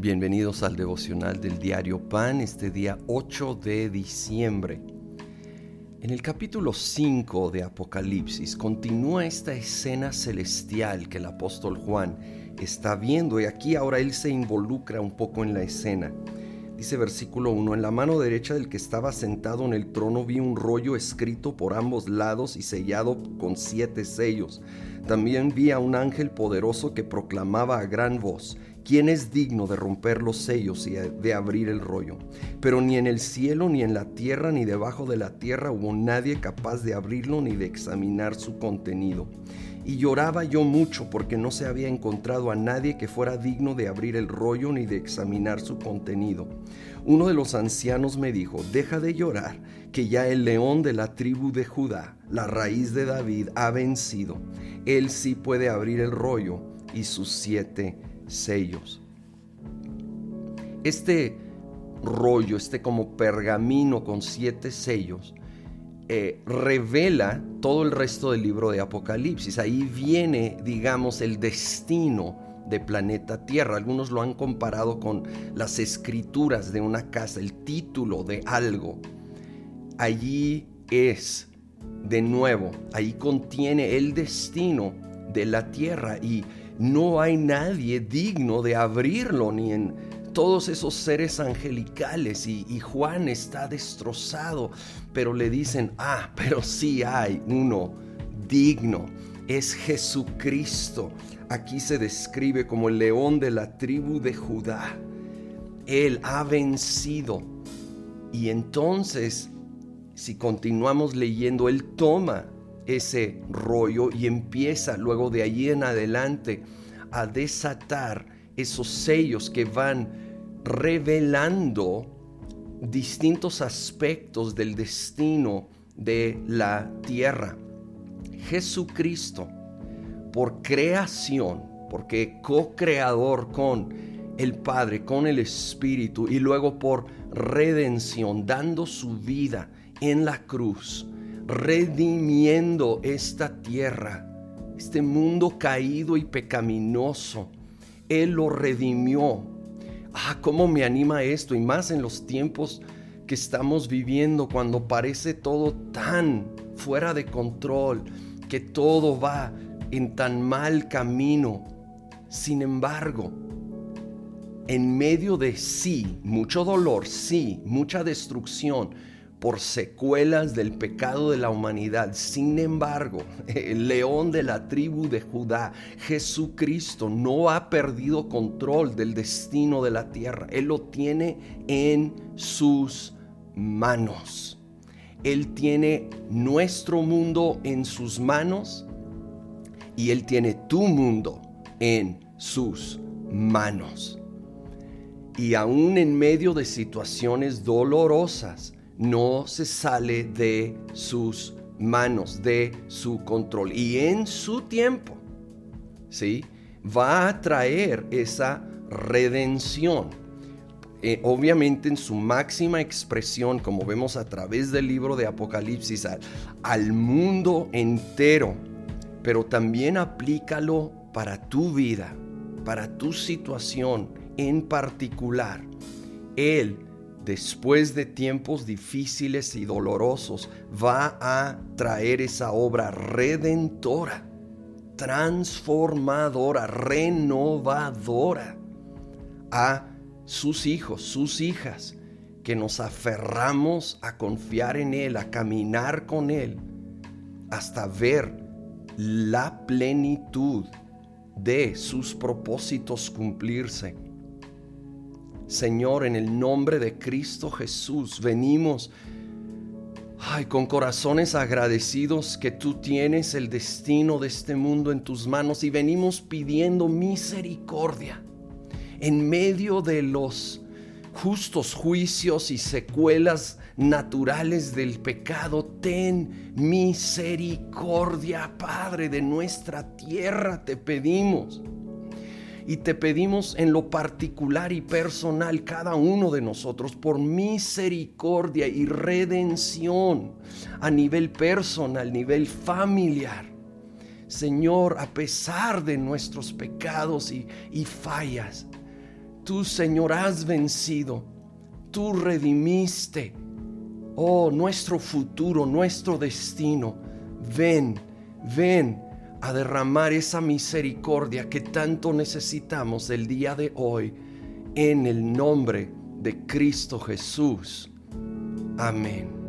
Bienvenidos al devocional del diario Pan, este día 8 de diciembre. En el capítulo 5 de Apocalipsis continúa esta escena celestial que el apóstol Juan está viendo y aquí ahora él se involucra un poco en la escena. Dice versículo 1, en la mano derecha del que estaba sentado en el trono vi un rollo escrito por ambos lados y sellado con siete sellos. También vi a un ángel poderoso que proclamaba a gran voz, ¿Quién es digno de romper los sellos y de abrir el rollo? Pero ni en el cielo, ni en la tierra, ni debajo de la tierra hubo nadie capaz de abrirlo ni de examinar su contenido. Y lloraba yo mucho porque no se había encontrado a nadie que fuera digno de abrir el rollo ni de examinar su contenido. Uno de los ancianos me dijo, deja de llorar, que ya el león de la tribu de Judá, la raíz de David, ha vencido. Él sí puede abrir el rollo y sus siete sellos. Este rollo, este como pergamino con siete sellos, eh, revela todo el resto del libro de Apocalipsis. Ahí viene, digamos, el destino de planeta Tierra. Algunos lo han comparado con las escrituras de una casa, el título de algo. Allí es, de nuevo, ahí contiene el destino de la Tierra y no hay nadie digno de abrirlo ni en todos esos seres angelicales y, Juan está destrozado, pero le dicen, ah, pero sí hay uno digno, es Jesucristo. Aquí se describe como el león de la tribu de Judá. Él ha vencido. Y entonces, si continuamos leyendo, Él toma ese rollo y empieza luego de allí en adelante a desatar esos sellos que van revelando distintos aspectos del destino de la tierra. Jesucristo, por creación, porque co-creador con el Padre, con el Espíritu, y luego por redención, dando su vida en la cruz, redimiendo esta tierra, este mundo caído y pecaminoso. Él lo redimió. Ah, cómo me anima esto, y más en los tiempos que estamos viviendo, cuando parece todo tan fuera de control, que todo va en tan mal camino. Sin embargo, en medio de sí, mucho dolor, sí, mucha destrucción, por secuelas del pecado de la humanidad. Sin embargo, el león de la tribu de Judá, Jesucristo, no ha perdido control del destino de la tierra. Él lo tiene en sus manos. Él tiene nuestro mundo en sus manos y Él tiene tu mundo en sus manos. Y aún en medio de situaciones dolorosas, no se sale de sus manos, de su control. Y en su tiempo, ¿sí? Va a traer esa redención. Eh, obviamente en su máxima expresión, como vemos a través del libro de Apocalipsis, al mundo entero, pero también aplícalo para tu vida, para tu situación en particular. Él después de tiempos difíciles y dolorosos, va a traer esa obra redentora, transformadora, renovadora a sus hijos, sus hijas, que nos aferramos a confiar en Él, a caminar con Él, hasta ver la plenitud de sus propósitos cumplirse Señor, en el nombre de Cristo Jesús, venimos ay, con corazones agradecidos que tú tienes el destino de este mundo en tus manos y venimos pidiendo misericordia en medio de los justos juicios y secuelas naturales del pecado. Ten misericordia, Padre, de nuestra tierra, te pedimos. Y te pedimos en lo particular y personal, cada uno de nosotros, por misericordia y redención a nivel personal, nivel familiar. Señor, a pesar de nuestros pecados y fallas, Tú, Señor, has vencido. Tú redimiste. Oh, nuestro futuro, nuestro destino. Ven, ven a derramar esa misericordia que tanto necesitamos el día de hoy en el nombre de Cristo Jesús. Amén.